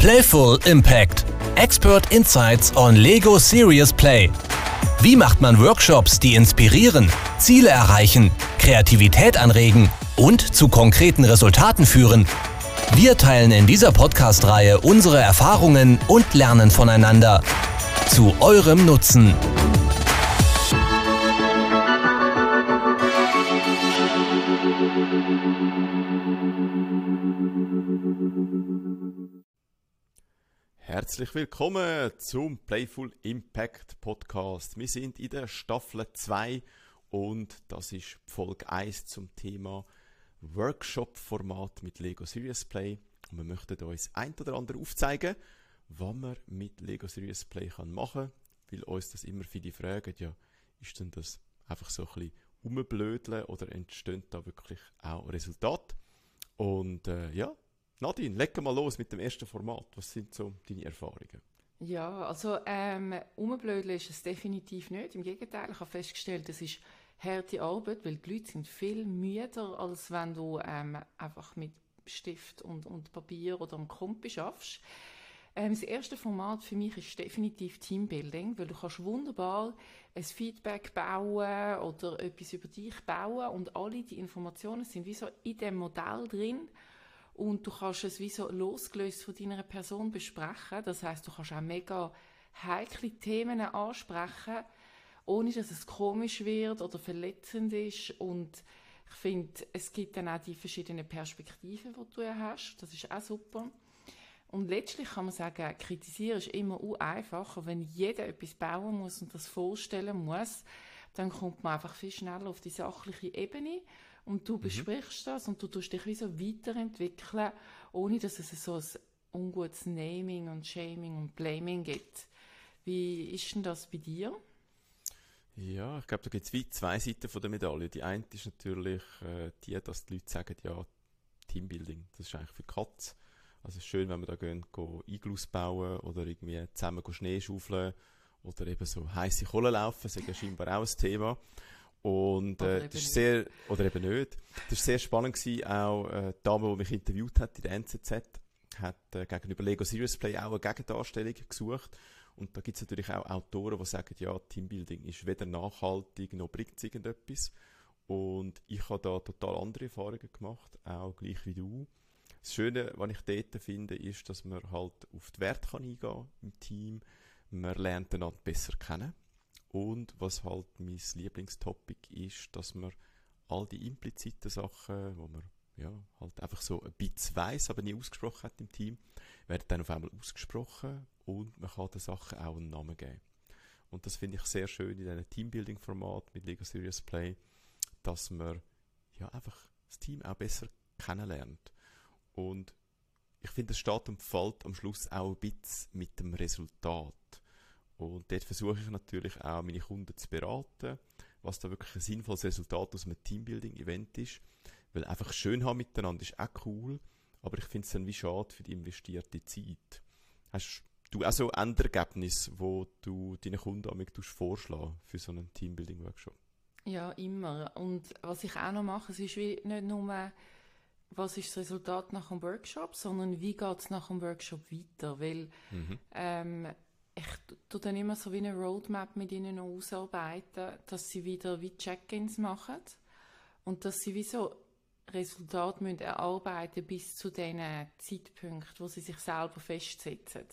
Playful Impact. Expert Insights on Lego Serious Play. Wie macht man Workshops, die inspirieren, Ziele erreichen, Kreativität anregen und zu konkreten Resultaten führen? Wir teilen in dieser Podcast-Reihe unsere Erfahrungen und lernen voneinander. Zu eurem Nutzen. Herzlich willkommen zum Playful Impact Podcast. Wir sind in der Staffel 2 und das ist Folge 1 zum Thema Workshop-Format mit Lego Serious Play. Und wir möchten uns ein oder andere aufzeigen, was man mit Lego Serious Play kann machen kann, weil uns das immer viele fragen, ja, ist denn das einfach so ein bisschen umblödeln oder entstehen da wirklich auch Resultate? Und äh, ja, Nadine, leg mal los mit dem ersten Format. Was sind so deine Erfahrungen? Ja, also ähm, umblödeln ist es definitiv nicht. Im Gegenteil, ich habe festgestellt, es ist harte Arbeit, weil die Leute sind viel müder, als wenn du ähm, einfach mit Stift und, und Papier oder am Kompi schaffst. Ähm, das erste Format für mich ist definitiv Teambuilding, weil du kannst wunderbar ein Feedback bauen oder etwas über dich bauen und alle die Informationen sind wie so in dem Modell drin und du kannst es wie so losgelöst von deiner Person besprechen. Das heißt, du kannst auch mega heikle Themen ansprechen, ohne dass es komisch wird oder verletzend ist und ich finde, es gibt dann auch die verschiedenen Perspektiven, die du hast. Das ist auch super. Und letztlich kann man sagen, kritisieren ist immer einfacher. Wenn jeder etwas bauen muss und das vorstellen muss, dann kommt man einfach viel schneller auf die sachliche Ebene und du mhm. besprichst das und du tust dich wie so weiterentwickeln, ohne dass es so ein ungutes Naming und Shaming und Blaming gibt. Wie ist denn das bei dir? Ja, ich glaube, da gibt es zwei Seiten von der Medaille. Die eine ist natürlich äh, die, dass die Leute sagen, ja, Teambuilding, das ist eigentlich für Katz. Also es ist schön, wenn wir da gehen, gehen Iglus bauen oder irgendwie zusammen Schnee schaufeln oder eben so heiße Kohle laufen, das ist ja scheinbar auch ein Thema. Und äh, das ist sehr, oder eben nicht. Das war sehr spannend gewesen, auch äh, die Dame, die mich interviewt hat in der NZZ, hat äh, gegenüber Lego Serious Play auch eine Gegendarstellung gesucht. Und da gibt es natürlich auch Autoren, die sagen, ja, Teambuilding ist weder nachhaltig noch bringt es irgendetwas. Und ich habe da total andere Erfahrungen gemacht, auch gleich wie du. Das Schöne, was ich dort finde, ist, dass man halt auf die Werte kann eingehen im Team. Man lernt einander besser kennen. Und was halt mein Lieblingstopic ist, dass man all die impliziten Sachen, wo man ja, halt einfach so ein bisschen weiss, aber nie ausgesprochen hat im Team, werden dann auf einmal ausgesprochen und man kann den Sachen auch einen Namen geben. Und das finde ich sehr schön in diesem Teambuilding-Format mit Lego Serious Play, dass man ja einfach das Team auch besser kennenlernt. Und ich finde, es steht und fällt am Schluss auch ein bisschen mit dem Resultat. Und dort versuche ich natürlich auch, meine Kunden zu beraten, was da wirklich ein sinnvolles Resultat aus einem Teambuilding-Event ist. Weil einfach schön haben miteinander ist auch cool, aber ich finde es dann wie schade für die investierte Zeit. Hast du auch so Endergebnisse, wo du deinen Kunden damit vorschlagen für so einen Teambuilding-Workshop? Ja, immer. Und was ich auch noch mache, es ist wie nicht nur, was ist das Resultat nach dem Workshop, sondern wie geht es nach dem Workshop weiter. Weil mhm. ähm, ich tue dann immer so wie eine Roadmap mit ihnen ausarbeiten, dass sie wieder wie Check-ins machen und dass sie wie so Resultate müssen erarbeiten bis zu den Zeitpunkten, wo sie sich selber festsetzen.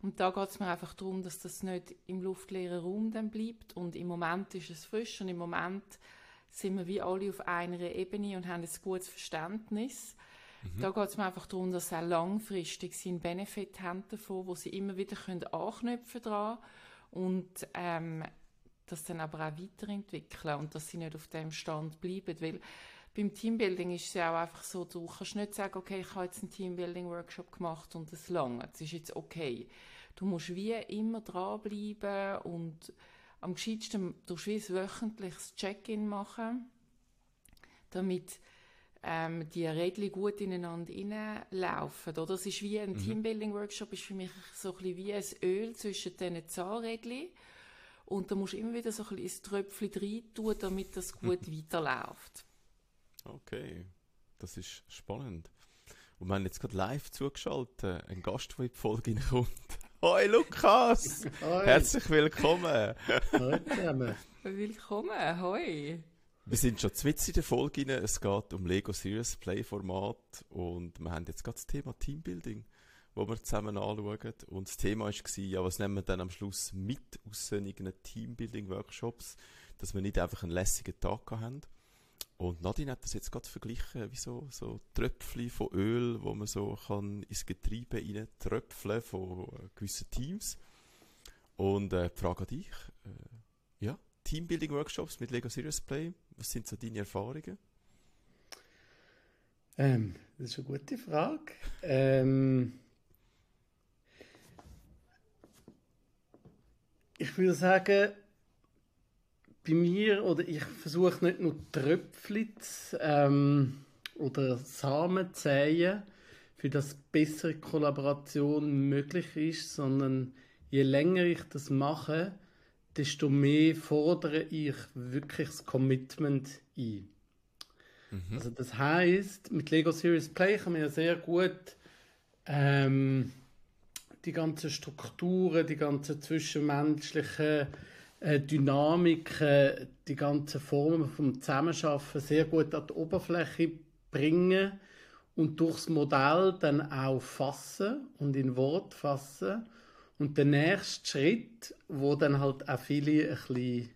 Und da geht es mir einfach darum, dass das nicht im luftleeren Raum dann bleibt und im Moment ist es frisch und im Moment sind wir wie alle auf einer Ebene und haben ein gutes Verständnis Mhm. Da geht es mir einfach darum, dass sie auch langfristig seinen Benefit haben davon, wo sie immer wieder können anknüpfen dran und ähm, das dann aber auch weiterentwickeln und dass sie nicht auf dem Stand bleiben, weil beim Teambuilding ist es ja auch einfach so, du kannst nicht sagen, okay, ich habe jetzt einen Teambuilding-Workshop gemacht und das lange, das ist jetzt okay. Du musst wie immer dranbleiben und am gescheitsten du ein wöchentliches Check-in machen, damit ähm, die Rädchen gut ineinander reinlaufen. Oder? Das ist wie ein mhm. Teambuilding-Workshop, ist für mich so ein wie ein Öl zwischen diesen Zahnrädchen. Und da musst du immer wieder so ein, ein Tröpfchen rein tun, damit das gut weiterläuft. Okay, das ist spannend. Und wir haben jetzt gerade live zugeschaltet, ein Gast, der in die Folge kommt. Hoi Lukas! Hoi. Herzlich willkommen! Hoi zusammen! Willkommen, hoi! Wir sind schon zwitz in der Folge rein. Es geht um Lego Serious Play Format und wir haben jetzt gerade das Thema Teambuilding, wo wir zusammen anschauen. Und das Thema war, ja, was nehmen wir dann am Schluss mit aus solchen Teambuilding Workshops, dass wir nicht einfach einen lässigen Tag haben. Und Nadine hat das jetzt gerade verglichen, wie so, so Tröpfchen von Öl, wo man so kann ins Getriebe rein tröpfeln von äh, gewissen Teams. Und äh, die Frage an dich, Teambuilding-Workshops mit Lego Serious Play, was sind so deine Erfahrungen? Ähm, das ist eine gute Frage. ähm, ich würde sagen, bei mir, oder ich versuche nicht nur Tröpfchen ähm, oder Samen zu säen, für das bessere Kollaboration möglich ist, sondern je länger ich das mache, desto mehr fordere ich wirklich das Commitment ein. Mhm. Also das heißt, mit Lego Series Play kann man ja sehr gut ähm, die ganzen Strukturen, die ganzen zwischenmenschlichen äh, Dynamik, äh, die ganzen Formen vom Zusammenschaffen sehr gut an die Oberfläche bringen und durchs Modell dann auch fassen und in Wort fassen. Und der nächste Schritt, wo dann halt auch viele ein bisschen,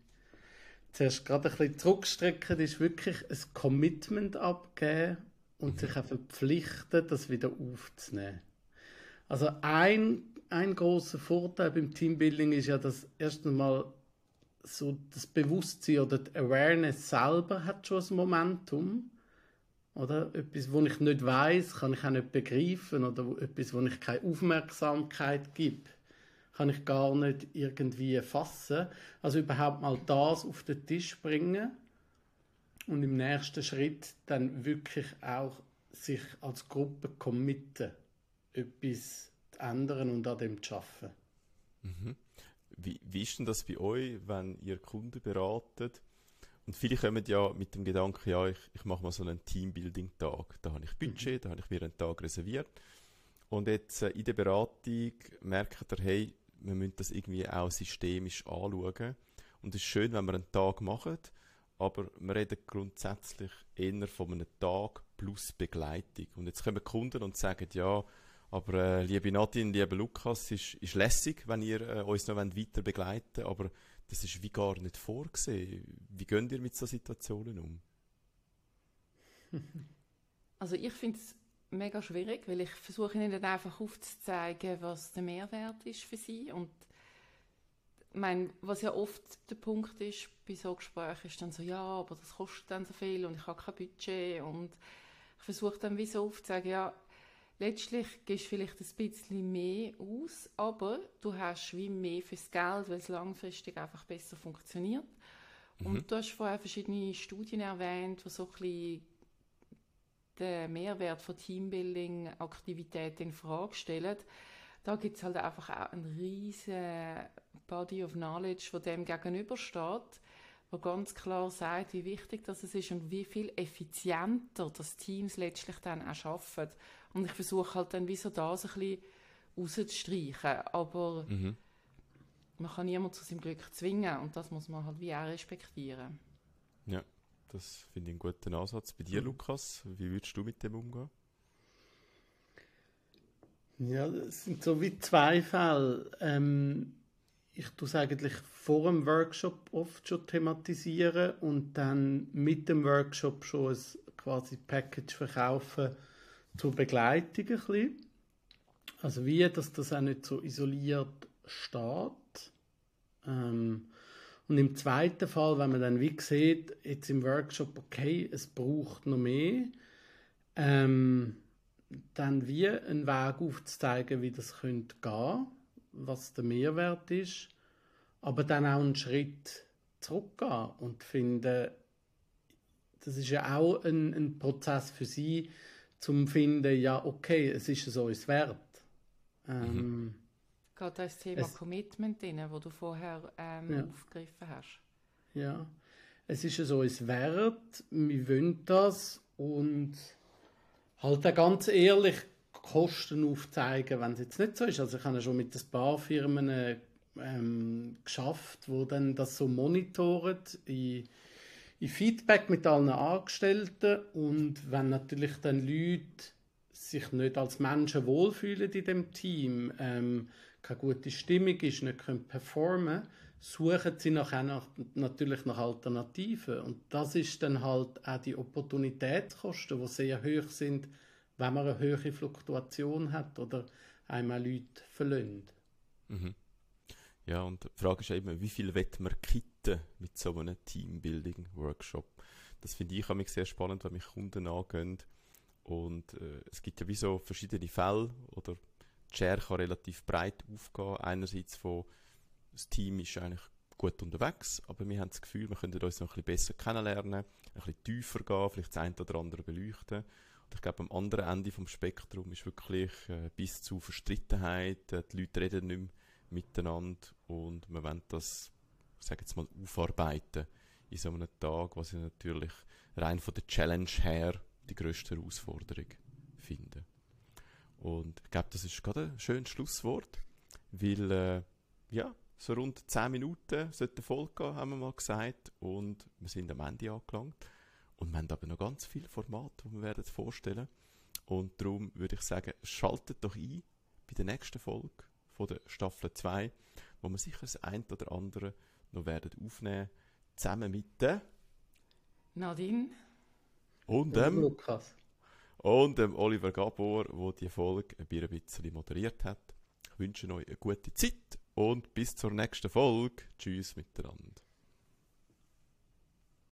zuerst gerade ein bisschen zurückstrecken, ist wirklich ein Commitment abgeben und sich auch verpflichten, das wieder aufzunehmen. Also ein, ein großer Vorteil beim Teambuilding ist ja, dass erst einmal so das Bewusstsein oder die Awareness selber hat schon ein Momentum. Oder etwas, wo ich nicht weiß, kann ich auch nicht begreifen. Oder etwas, wo ich keine Aufmerksamkeit gebe, kann ich gar nicht irgendwie fassen. Also überhaupt mal das auf den Tisch bringen und im nächsten Schritt dann wirklich auch sich als Gruppe committen, etwas zu ändern und an dem zu arbeiten. Mhm. Wie, wie ist denn das bei euch, wenn ihr Kunden beratet? Und viele kommen ja mit dem Gedanken, ja, ich, ich mache mal so einen Teambuilding-Tag. Da habe ich Budget, mhm. da habe ich mir einen Tag reserviert. Und jetzt äh, in der Beratung merkt ihr, hey, wir müssen das irgendwie auch systemisch anschauen. Und es ist schön, wenn wir einen Tag machen, aber wir reden grundsätzlich eher von einem Tag plus Begleitung. Und jetzt kommen Kunden und sagen, ja, aber äh, liebe Nadine, lieber Lukas, ist, ist lässig, wenn ihr äh, uns noch weiter begleiten aber das ist wie gar nicht vorgesehen. Wie geht ihr mit solchen Situationen um? Also ich finde es mega schwierig, weil ich versuche ihnen dann einfach aufzuzeigen, was der Mehrwert ist für sie und mein, was ja oft der Punkt ist bei so Gesprächen, ist dann so, ja, aber das kostet dann so viel und ich habe kein Budget und ich versuche dann wie so aufzuzeigen, ja, letztlich gehst du vielleicht ein bisschen mehr aus, aber du hast wie mehr fürs Geld, weil es langfristig einfach besser funktioniert. Mhm. Und du hast vorher verschiedene Studien erwähnt, die so ein bisschen den Mehrwert von Teambuilding-Aktivitäten in Frage stellen. Da gibt es halt einfach auch einen riesen Body of Knowledge, der dem gegenübersteht, wo ganz klar sagt, wie wichtig das ist und wie viel effizienter das Teams letztlich dann auch arbeiten. Und ich versuche halt dann wie so das ein bisschen rauszustreichen. Aber mhm. man kann niemanden zu seinem Glück zwingen und das muss man halt wie auch respektieren. Ja, das finde ich einen guten Ansatz. Bei dir, mhm. Lukas, wie würdest du mit dem umgehen? Ja, es sind so wie zwei Fälle. Ähm, ich tue es eigentlich vor dem Workshop oft schon thematisieren und dann mit dem Workshop schon ein quasi Package verkaufen, zur Begleitung ein bisschen. Also wie, dass das auch nicht so isoliert steht. Ähm, und im zweiten Fall, wenn man dann wie sieht, jetzt im Workshop, okay, es braucht noch mehr, ähm, dann wie einen Weg aufzuzeigen, wie das könnte gehen, was der Mehrwert ist, aber dann auch einen Schritt zurückgehen und finden, das ist ja auch ein, ein Prozess für sie, zum finden, ja, okay, es ist es uns wert. Ähm, mhm. Geht das Thema es, Commitment drin, wo du vorher ähm, ja. aufgegriffen hast? Ja, es ist es uns wert, wir wollen das und halt ganz ehrlich Kosten aufzeigen, wenn es jetzt nicht so ist. Also ich habe schon mit ein paar Firmen ähm, geschafft, wo dann das so monitoren in, in Feedback mit allen Angestellten und wenn natürlich dann Leute sich nicht als Menschen wohlfühlen in dem Team, ähm, keine gute Stimmung ist, nicht können performen, suchen sie nachher nach, natürlich nach Alternativen und das ist dann halt auch die Opportunitätskosten, die sehr hoch sind, wenn man eine höhere Fluktuation hat oder einmal Leute verlöhnt. Mhm. Ja, und die Frage ist eben, wie viel wird man kitten mit so einem Teambuilding-Workshop? Das finde ich mich sehr spannend, wenn mich Kunden angehen. Und äh, es gibt ja wie so verschiedene Fälle, oder die Share kann relativ breit aufgehen. Einerseits von, das Team ist eigentlich gut unterwegs, aber wir haben das Gefühl, wir können uns noch ein bisschen besser kennenlernen, ein bisschen tiefer gehen, vielleicht das eine oder andere beleuchten. Und ich glaube, am anderen Ende vom Spektrum ist wirklich äh, bis zu Verstrittenheit, äh, die Leute reden nicht mehr miteinander und wir wollen das, ich jetzt mal, aufarbeiten in so einem Tag, was ich natürlich rein von der Challenge her die grösste Herausforderung finde. Und ich glaube, das ist gerade ein schönes Schlusswort, weil, äh, ja, so rund 10 Minuten sollte Folge gehen, haben wir mal gesagt, und wir sind am Ende angelangt. Und wir haben aber noch ganz viele Formate, die wir werden vorstellen. Und darum würde ich sagen, schaltet doch ein bei der nächsten Folge von der Staffel 2, wo wir sicher das ein oder andere noch werden aufnehmen, zusammen mit der Nadine und dem Lukas und dem Oliver Gabor, der die Folge ein bisschen moderiert hat. Ich wünsche euch eine gute Zeit und bis zur nächsten Folge. Tschüss miteinander.